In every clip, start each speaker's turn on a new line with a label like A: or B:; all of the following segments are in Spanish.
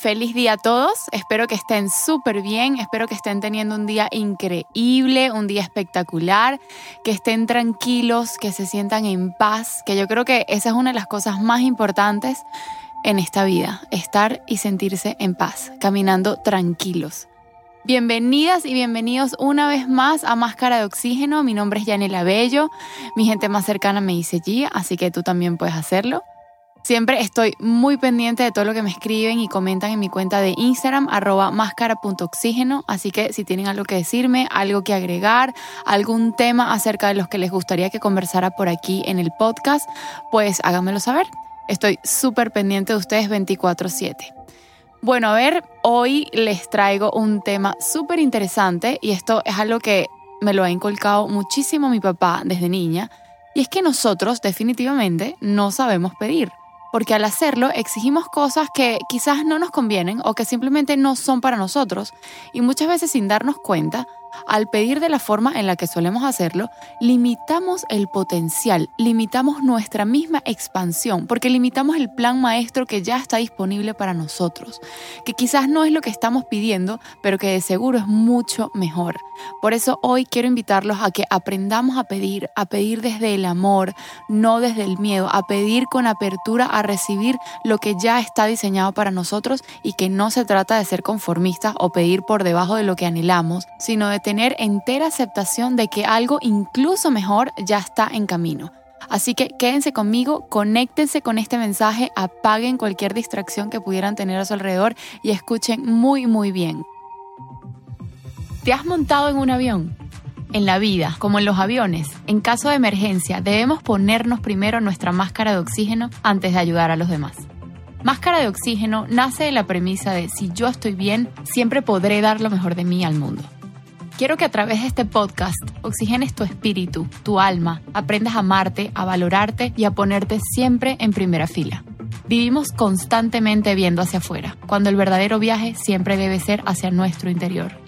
A: Feliz día a todos, espero que estén súper bien, espero que estén teniendo un día increíble, un día espectacular, que estén tranquilos, que se sientan en paz, que yo creo que esa es una de las cosas más importantes en esta vida, estar y sentirse en paz, caminando tranquilos. Bienvenidas y bienvenidos una vez más a Máscara de Oxígeno, mi nombre es Yanela Bello, mi gente más cercana me dice Gia, así que tú también puedes hacerlo. Siempre estoy muy pendiente de todo lo que me escriben y comentan en mi cuenta de Instagram, arroba máscara.oxígeno. Así que si tienen algo que decirme, algo que agregar, algún tema acerca de los que les gustaría que conversara por aquí en el podcast, pues háganmelo saber. Estoy súper pendiente de ustedes 24/7. Bueno, a ver, hoy les traigo un tema súper interesante y esto es algo que me lo ha inculcado muchísimo mi papá desde niña. Y es que nosotros definitivamente no sabemos pedir porque al hacerlo exigimos cosas que quizás no nos convienen o que simplemente no son para nosotros y muchas veces sin darnos cuenta al pedir de la forma en la que solemos hacerlo, limitamos el potencial, limitamos nuestra misma expansión, porque limitamos el plan maestro que ya está disponible para nosotros, que quizás no es lo que estamos pidiendo, pero que de seguro es mucho mejor. Por eso hoy quiero invitarlos a que aprendamos a pedir, a pedir desde el amor, no desde el miedo, a pedir con apertura a recibir lo que ya está diseñado para nosotros y que no se trata de ser conformistas o pedir por debajo de lo que anhelamos, sino de tener entera aceptación de que algo incluso mejor ya está en camino. Así que quédense conmigo, conéctense con este mensaje, apaguen cualquier distracción que pudieran tener a su alrededor y escuchen muy muy bien. ¿Te has montado en un avión? En la vida, como en los aviones, en caso de emergencia debemos ponernos primero nuestra máscara de oxígeno antes de ayudar a los demás. Máscara de oxígeno nace de la premisa de si yo estoy bien, siempre podré dar lo mejor de mí al mundo. Quiero que a través de este podcast oxigenes tu espíritu, tu alma, aprendas a amarte, a valorarte y a ponerte siempre en primera fila. Vivimos constantemente viendo hacia afuera, cuando el verdadero viaje siempre debe ser hacia nuestro interior.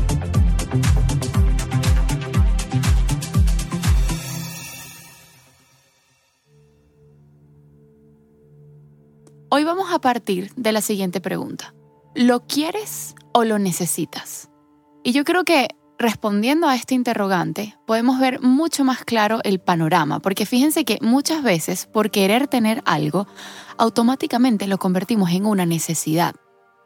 A: Hoy vamos a partir de la siguiente pregunta. ¿Lo quieres o lo necesitas? Y yo creo que respondiendo a este interrogante podemos ver mucho más claro el panorama, porque fíjense que muchas veces por querer tener algo, automáticamente lo convertimos en una necesidad.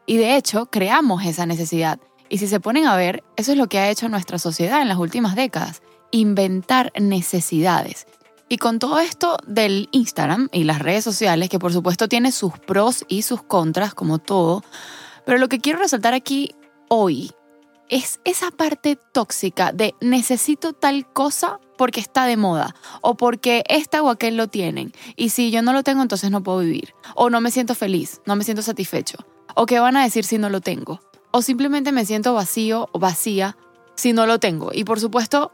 A: Y de hecho, creamos esa necesidad. Y si se ponen a ver, eso es lo que ha hecho nuestra sociedad en las últimas décadas, inventar necesidades. Y con todo esto del Instagram y las redes sociales, que por supuesto tiene sus pros y sus contras, como todo, pero lo que quiero resaltar aquí hoy es esa parte tóxica de necesito tal cosa porque está de moda o porque esta o aquel lo tienen y si yo no lo tengo entonces no puedo vivir o no me siento feliz, no me siento satisfecho o qué van a decir si no lo tengo o simplemente me siento vacío o vacía si no lo tengo y por supuesto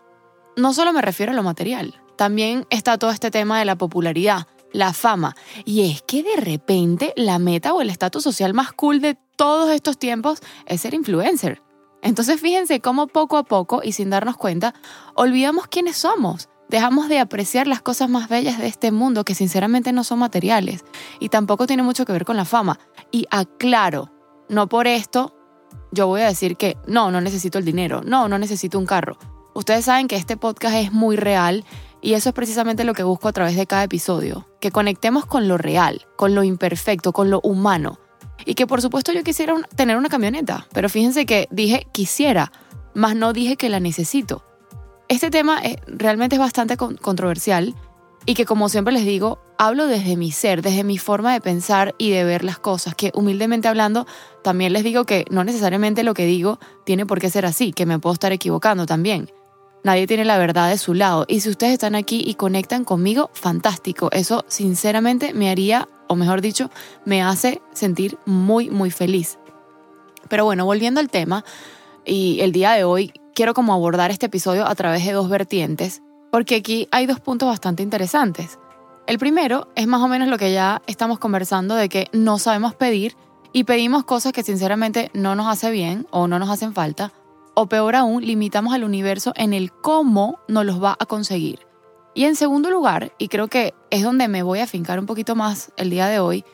A: no solo me refiero a lo material, también está todo este tema de la popularidad, la fama. Y es que de repente la meta o el estatus social más cool de todos estos tiempos es ser influencer. Entonces fíjense cómo poco a poco y sin darnos cuenta, olvidamos quiénes somos. Dejamos de apreciar las cosas más bellas de este mundo que sinceramente no son materiales y tampoco tiene mucho que ver con la fama. Y aclaro, no por esto yo voy a decir que no, no necesito el dinero, no, no necesito un carro. Ustedes saben que este podcast es muy real y eso es precisamente lo que busco a través de cada episodio, que conectemos con lo real, con lo imperfecto, con lo humano. Y que por supuesto yo quisiera tener una camioneta, pero fíjense que dije quisiera, más no dije que la necesito. Este tema es, realmente es bastante controversial y que como siempre les digo, hablo desde mi ser, desde mi forma de pensar y de ver las cosas, que humildemente hablando, también les digo que no necesariamente lo que digo tiene por qué ser así, que me puedo estar equivocando también. Nadie tiene la verdad de su lado. Y si ustedes están aquí y conectan conmigo, fantástico. Eso sinceramente me haría, o mejor dicho, me hace sentir muy, muy feliz. Pero bueno, volviendo al tema, y el día de hoy quiero como abordar este episodio a través de dos vertientes, porque aquí hay dos puntos bastante interesantes. El primero es más o menos lo que ya estamos conversando de que no sabemos pedir y pedimos cosas que sinceramente no nos hace bien o no nos hacen falta, o peor aún, limitamos al universo en el cómo nos los va a conseguir. Y en segundo lugar, y creo que es donde me voy a fincar un poquito más el día de hoy,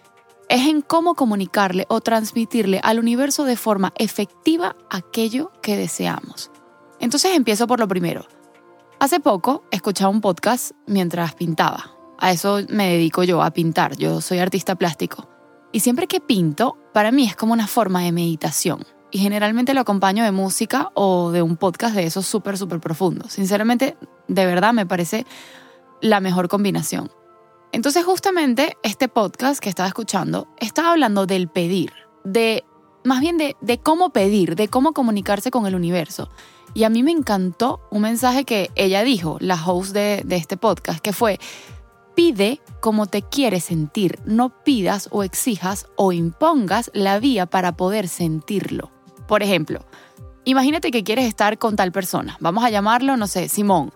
A: es en cómo comunicarle o transmitirle al universo de forma efectiva aquello que deseamos. Entonces empiezo por lo primero. Hace poco escuchaba un podcast mientras pintaba. A eso me dedico yo, a pintar. Yo soy artista plástico. Y siempre que pinto, para mí es como una forma de meditación. Y generalmente lo acompaño de música o de un podcast de esos súper, súper profundos. Sinceramente, de verdad me parece la mejor combinación. Entonces justamente este podcast que estaba escuchando estaba hablando del pedir, de más bien de, de, cómo pedir, de cómo comunicarse con el universo. Y a mí me encantó un mensaje que ella dijo, la host de, de este podcast, que fue, pide como te quieres sentir, no pidas o exijas o impongas la vía para poder sentirlo. Por ejemplo, imagínate que quieres estar con tal persona, vamos a llamarlo, no sé, Simón,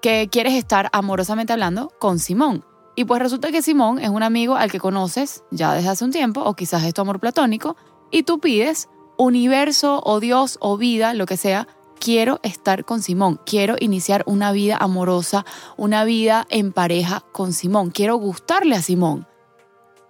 A: que quieres estar amorosamente hablando con Simón. Y pues resulta que Simón es un amigo al que conoces ya desde hace un tiempo, o quizás es tu amor platónico, y tú pides universo o Dios o vida, lo que sea, quiero estar con Simón, quiero iniciar una vida amorosa, una vida en pareja con Simón, quiero gustarle a Simón.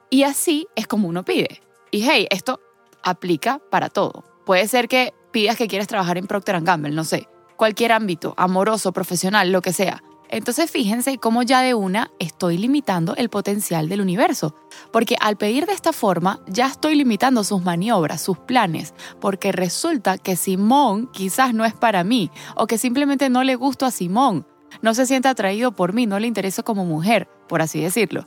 A: Y así es como uno pide. Y hey, esto aplica para todo. Puede ser que pidas que quieres trabajar en Procter Gamble, no sé, cualquier ámbito, amoroso, profesional, lo que sea. Entonces fíjense cómo ya de una estoy limitando el potencial del universo, porque al pedir de esta forma ya estoy limitando sus maniobras, sus planes, porque resulta que Simón quizás no es para mí, o que simplemente no le gusto a Simón, no se siente atraído por mí, no le intereso como mujer, por así decirlo.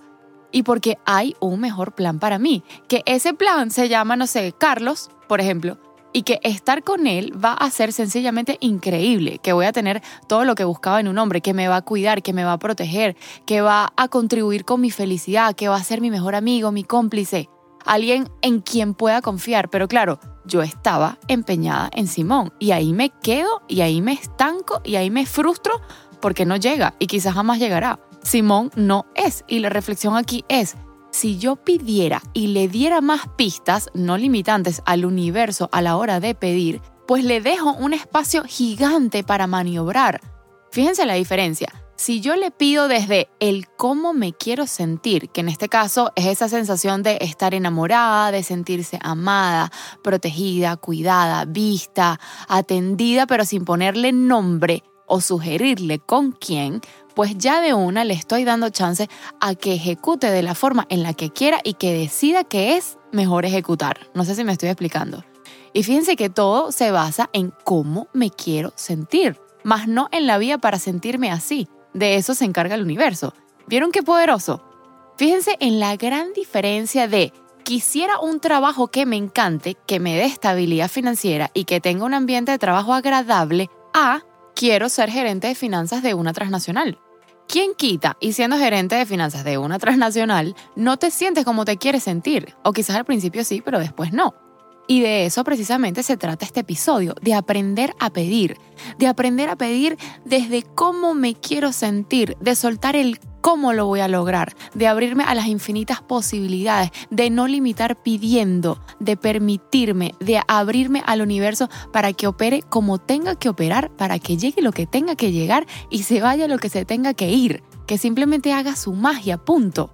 A: Y porque hay un mejor plan para mí, que ese plan se llama, no sé, Carlos, por ejemplo, y que estar con él va a ser sencillamente increíble, que voy a tener todo lo que buscaba en un hombre, que me va a cuidar, que me va a proteger, que va a contribuir con mi felicidad, que va a ser mi mejor amigo, mi cómplice, alguien en quien pueda confiar. Pero claro, yo estaba empeñada en Simón y ahí me quedo y ahí me estanco y ahí me frustro porque no llega y quizás jamás llegará. Simón no es y la reflexión aquí es, si yo pidiera y le diera más pistas no limitantes al universo a la hora de pedir, pues le dejo un espacio gigante para maniobrar. Fíjense la diferencia. Si yo le pido desde el cómo me quiero sentir, que en este caso es esa sensación de estar enamorada, de sentirse amada, protegida, cuidada, vista, atendida, pero sin ponerle nombre o sugerirle con quién, pues ya de una le estoy dando chance a que ejecute de la forma en la que quiera y que decida que es mejor ejecutar. No sé si me estoy explicando. Y fíjense que todo se basa en cómo me quiero sentir, más no en la vía para sentirme así. De eso se encarga el universo. ¿Vieron qué poderoso? Fíjense en la gran diferencia de quisiera un trabajo que me encante, que me dé estabilidad financiera y que tenga un ambiente de trabajo agradable, a quiero ser gerente de finanzas de una transnacional. ¿Quién quita y siendo gerente de finanzas de una transnacional no te sientes como te quieres sentir? O quizás al principio sí, pero después no. Y de eso precisamente se trata este episodio, de aprender a pedir, de aprender a pedir desde cómo me quiero sentir, de soltar el cómo lo voy a lograr, de abrirme a las infinitas posibilidades, de no limitar pidiendo, de permitirme, de abrirme al universo para que opere como tenga que operar, para que llegue lo que tenga que llegar y se vaya lo que se tenga que ir, que simplemente haga su magia, punto.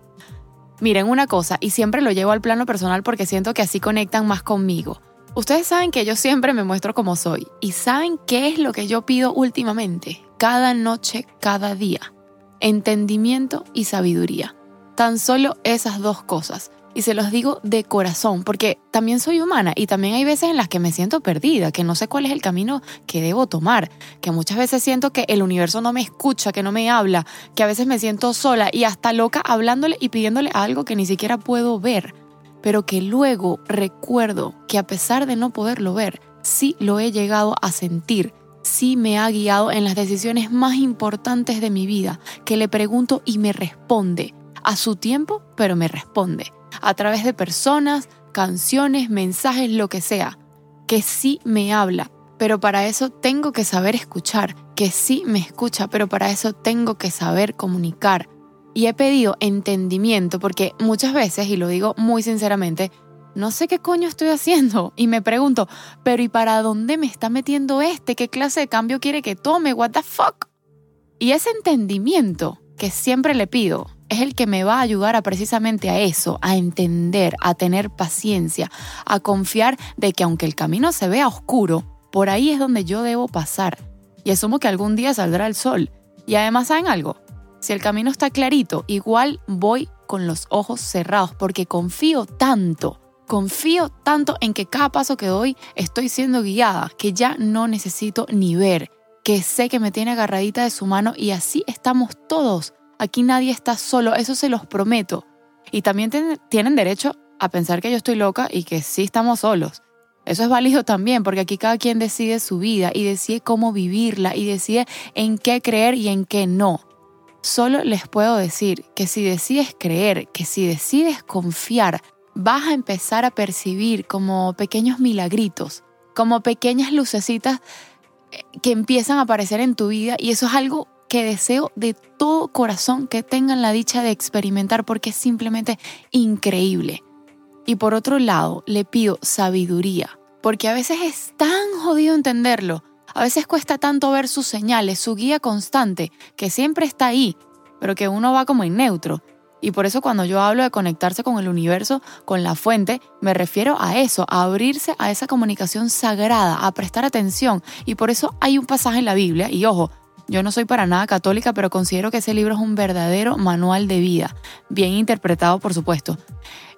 A: Miren una cosa, y siempre lo llevo al plano personal porque siento que así conectan más conmigo. Ustedes saben que yo siempre me muestro como soy y saben qué es lo que yo pido últimamente, cada noche, cada día entendimiento y sabiduría. Tan solo esas dos cosas. Y se los digo de corazón, porque también soy humana y también hay veces en las que me siento perdida, que no sé cuál es el camino que debo tomar, que muchas veces siento que el universo no me escucha, que no me habla, que a veces me siento sola y hasta loca hablándole y pidiéndole algo que ni siquiera puedo ver, pero que luego recuerdo que a pesar de no poderlo ver, sí lo he llegado a sentir sí me ha guiado en las decisiones más importantes de mi vida, que le pregunto y me responde, a su tiempo, pero me responde, a través de personas, canciones, mensajes, lo que sea. que sí me habla, pero para eso tengo que saber escuchar, que sí me escucha, pero para eso tengo que saber comunicar. Y he pedido entendimiento porque muchas veces, y lo digo muy sinceramente, no sé qué coño estoy haciendo. Y me pregunto, pero ¿y para dónde me está metiendo este? ¿Qué clase de cambio quiere que tome? ¿What the fuck? Y ese entendimiento que siempre le pido es el que me va a ayudar a precisamente a eso, a entender, a tener paciencia, a confiar de que aunque el camino se vea oscuro, por ahí es donde yo debo pasar. Y asumo que algún día saldrá el sol. Y además, ¿saben algo? Si el camino está clarito, igual voy con los ojos cerrados porque confío tanto, confío tanto en que cada paso que doy estoy siendo guiada, que ya no necesito ni ver, que sé que me tiene agarradita de su mano y así estamos todos. Aquí nadie está solo, eso se los prometo. Y también tienen derecho a pensar que yo estoy loca y que sí estamos solos. Eso es válido también, porque aquí cada quien decide su vida y decide cómo vivirla y decide en qué creer y en qué no. Solo les puedo decir que si decides creer, que si decides confiar, vas a empezar a percibir como pequeños milagritos, como pequeñas lucecitas eh, que empiezan a aparecer en tu vida y eso es algo que deseo de todo corazón que tengan la dicha de experimentar porque es simplemente increíble. Y por otro lado, le pido sabiduría, porque a veces es tan jodido entenderlo a veces cuesta tanto ver sus señales, su guía constante, que siempre está ahí, pero que uno va como en neutro. Y por eso cuando yo hablo de conectarse con el universo, con la fuente, me refiero a eso, a abrirse a esa comunicación sagrada, a prestar atención. Y por eso hay un pasaje en la Biblia, y ojo, yo no soy para nada católica, pero considero que ese libro es un verdadero manual de vida, bien interpretado por supuesto.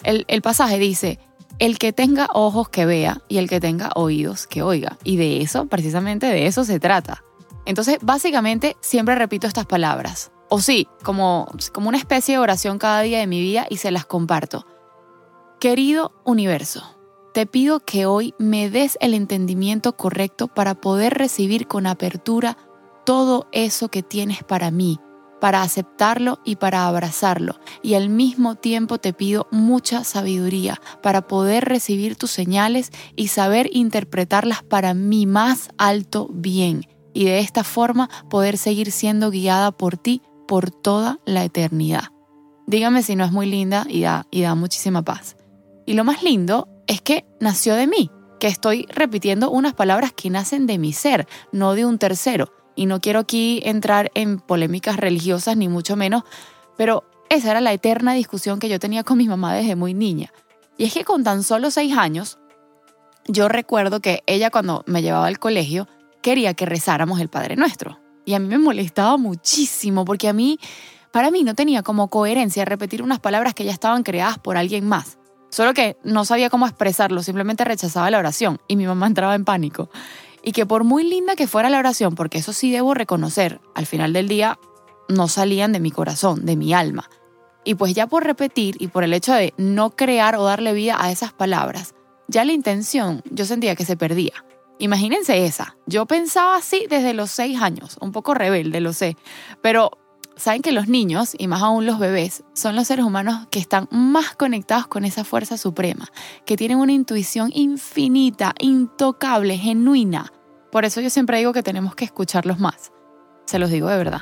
A: El, el pasaje dice, el que tenga ojos que vea y el que tenga oídos que oiga. Y de eso, precisamente de eso se trata. Entonces, básicamente, siempre repito estas palabras. O sí, como, como una especie de oración cada día de mi vida y se las comparto. Querido universo, te pido que hoy me des el entendimiento correcto para poder recibir con apertura todo eso que tienes para mí para aceptarlo y para abrazarlo. Y al mismo tiempo te pido mucha sabiduría para poder recibir tus señales y saber interpretarlas para mi más alto bien. Y de esta forma poder seguir siendo guiada por ti por toda la eternidad. Dígame si no es muy linda y da, y da muchísima paz. Y lo más lindo es que nació de mí, que estoy repitiendo unas palabras que nacen de mi ser, no de un tercero y no quiero aquí entrar en polémicas religiosas ni mucho menos, pero esa era la eterna discusión que yo tenía con mi mamá desde muy niña. Y es que con tan solo seis años, yo recuerdo que ella cuando me llevaba al colegio quería que rezáramos el Padre Nuestro. Y a mí me molestaba muchísimo porque a mí, para mí no tenía como coherencia repetir unas palabras que ya estaban creadas por alguien más. Solo que no sabía cómo expresarlo, simplemente rechazaba la oración y mi mamá entraba en pánico y que por muy linda que fuera la oración, porque eso sí debo reconocer, al final del día no salían de mi corazón, de mi alma. Y pues ya por repetir y por el hecho de no crear o darle vida a esas palabras, ya la intención yo sentía que se perdía. Imagínense esa. Yo pensaba así desde los seis años, un poco rebelde, lo sé, pero saben que los niños, y más aún los bebés, son los seres humanos que están más conectados con esa fuerza suprema, que tienen una intuición infinita, intocable, genuina. Por eso yo siempre digo que tenemos que escucharlos más. Se los digo de verdad.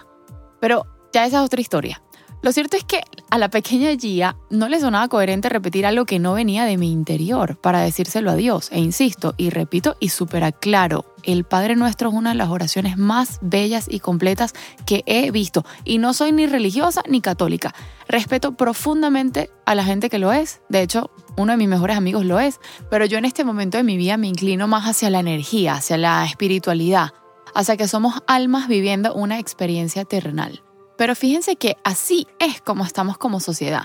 A: Pero ya esa es otra historia. Lo cierto es que a la pequeña Gia no le sonaba coherente repetir algo que no venía de mi interior para decírselo a Dios. E insisto, y repito y súper aclaro, el Padre Nuestro es una de las oraciones más bellas y completas que he visto. Y no soy ni religiosa ni católica. Respeto profundamente a la gente que lo es. De hecho, uno de mis mejores amigos lo es. Pero yo en este momento de mi vida me inclino más hacia la energía, hacia la espiritualidad, hacia que somos almas viviendo una experiencia terrenal. Pero fíjense que así es como estamos como sociedad,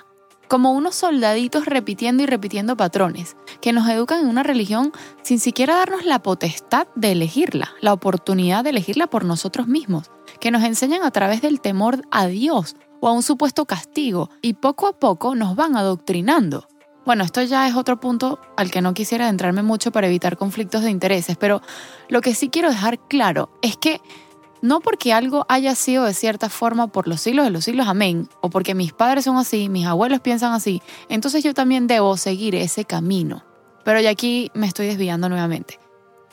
A: como unos soldaditos repitiendo y repitiendo patrones, que nos educan en una religión sin siquiera darnos la potestad de elegirla, la oportunidad de elegirla por nosotros mismos, que nos enseñan a través del temor a Dios o a un supuesto castigo y poco a poco nos van adoctrinando. Bueno, esto ya es otro punto al que no quisiera adentrarme mucho para evitar conflictos de intereses, pero lo que sí quiero dejar claro es que no porque algo haya sido de cierta forma por los siglos de los siglos, amén, o porque mis padres son así, mis abuelos piensan así, entonces yo también debo seguir ese camino. Pero ya aquí me estoy desviando nuevamente.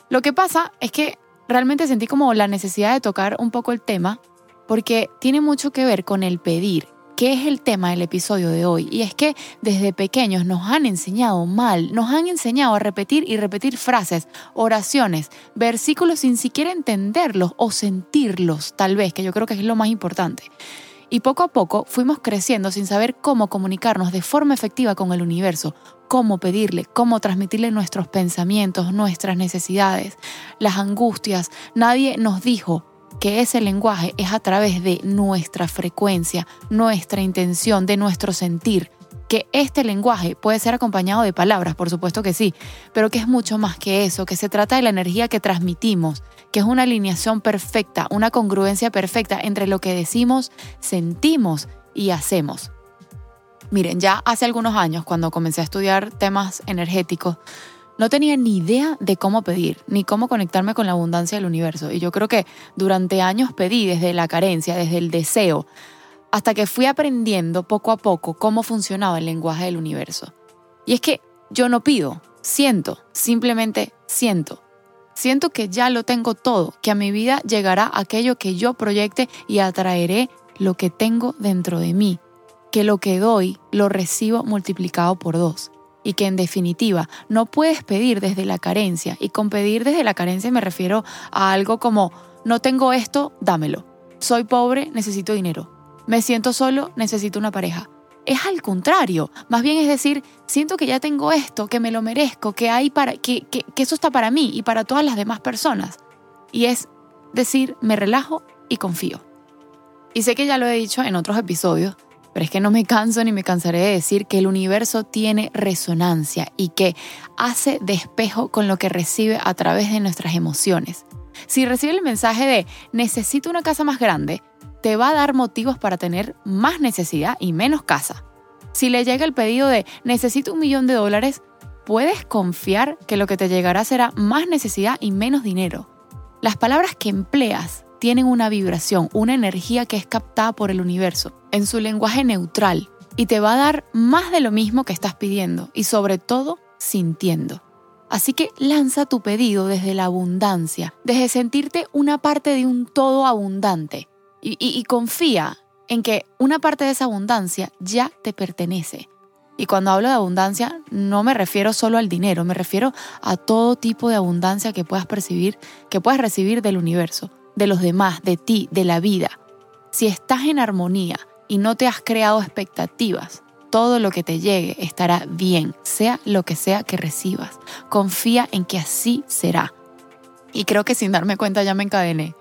A: Lo que pasa es que realmente sentí como la necesidad de tocar un poco el tema porque tiene mucho que ver con el pedir, que es el tema del episodio de hoy. Y es que desde pequeños nos han enseñado mal, nos han enseñado a repetir y repetir frases, oraciones, versículos sin siquiera entenderlos o sentirlos, tal vez, que yo creo que es lo más importante. Y poco a poco fuimos creciendo sin saber cómo comunicarnos de forma efectiva con el universo, cómo pedirle, cómo transmitirle nuestros pensamientos, nuestras necesidades, las angustias. Nadie nos dijo que ese lenguaje es a través de nuestra frecuencia, nuestra intención, de nuestro sentir. Que este lenguaje puede ser acompañado de palabras, por supuesto que sí, pero que es mucho más que eso, que se trata de la energía que transmitimos, que es una alineación perfecta, una congruencia perfecta entre lo que decimos, sentimos y hacemos. Miren, ya hace algunos años, cuando comencé a estudiar temas energéticos, no tenía ni idea de cómo pedir, ni cómo conectarme con la abundancia del universo. Y yo creo que durante años pedí desde la carencia, desde el deseo, hasta que fui aprendiendo poco a poco cómo funcionaba el lenguaje del universo. Y es que yo no pido, siento, simplemente siento. Siento que ya lo tengo todo, que a mi vida llegará aquello que yo proyecte y atraeré lo que tengo dentro de mí, que lo que doy lo recibo multiplicado por dos y que en definitiva no puedes pedir desde la carencia y con pedir desde la carencia me refiero a algo como no tengo esto, dámelo. Soy pobre, necesito dinero. Me siento solo, necesito una pareja. Es al contrario, más bien es decir, siento que ya tengo esto, que me lo merezco, que hay para que, que, eso está para mí y para todas las demás personas. Y es decir, me relajo y confío. Y sé que ya lo he dicho en otros episodios, pero es que no me canso ni me cansaré de decir que el universo tiene resonancia y que hace despejo con lo que recibe a través de nuestras emociones. Si recibe el mensaje de necesito una casa más grande, te va a dar motivos para tener más necesidad y menos casa. Si le llega el pedido de necesito un millón de dólares, puedes confiar que lo que te llegará será más necesidad y menos dinero. Las palabras que empleas tienen una vibración, una energía que es captada por el universo en su lenguaje neutral y te va a dar más de lo mismo que estás pidiendo y sobre todo sintiendo. Así que lanza tu pedido desde la abundancia, desde sentirte una parte de un todo abundante y, confía en que una parte de esa abundancia ya te pertenece. Y cuando hablo de abundancia no me refiero solo al dinero, me refiero a todo tipo de abundancia que puedas percibir, que puedas recibir del universo, de los demás, de ti, de la vida. Si estás en armonía y no te has creado expectativas, todo lo que te llegue estará bien, sea lo que sea que recibas. Confía en que así será. Y creo que sin darme cuenta ya me encadené.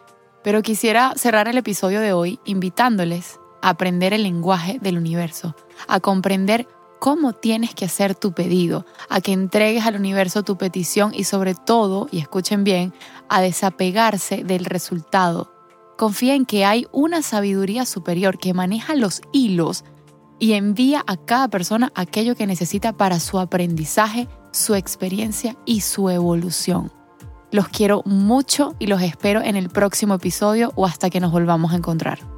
A: Pero quisiera cerrar el episodio de hoy invitándoles a aprender el lenguaje del universo, a comprender cómo tienes que hacer tu pedido, a que entregues al universo tu petición y sobre todo, y escuchen bien, a desapegarse del resultado. Confía en que hay una sabiduría superior que maneja los hilos y envía a cada persona aquello que necesita para su aprendizaje, su experiencia y su evolución. Los quiero mucho y los espero en el próximo episodio o hasta que nos volvamos a encontrar.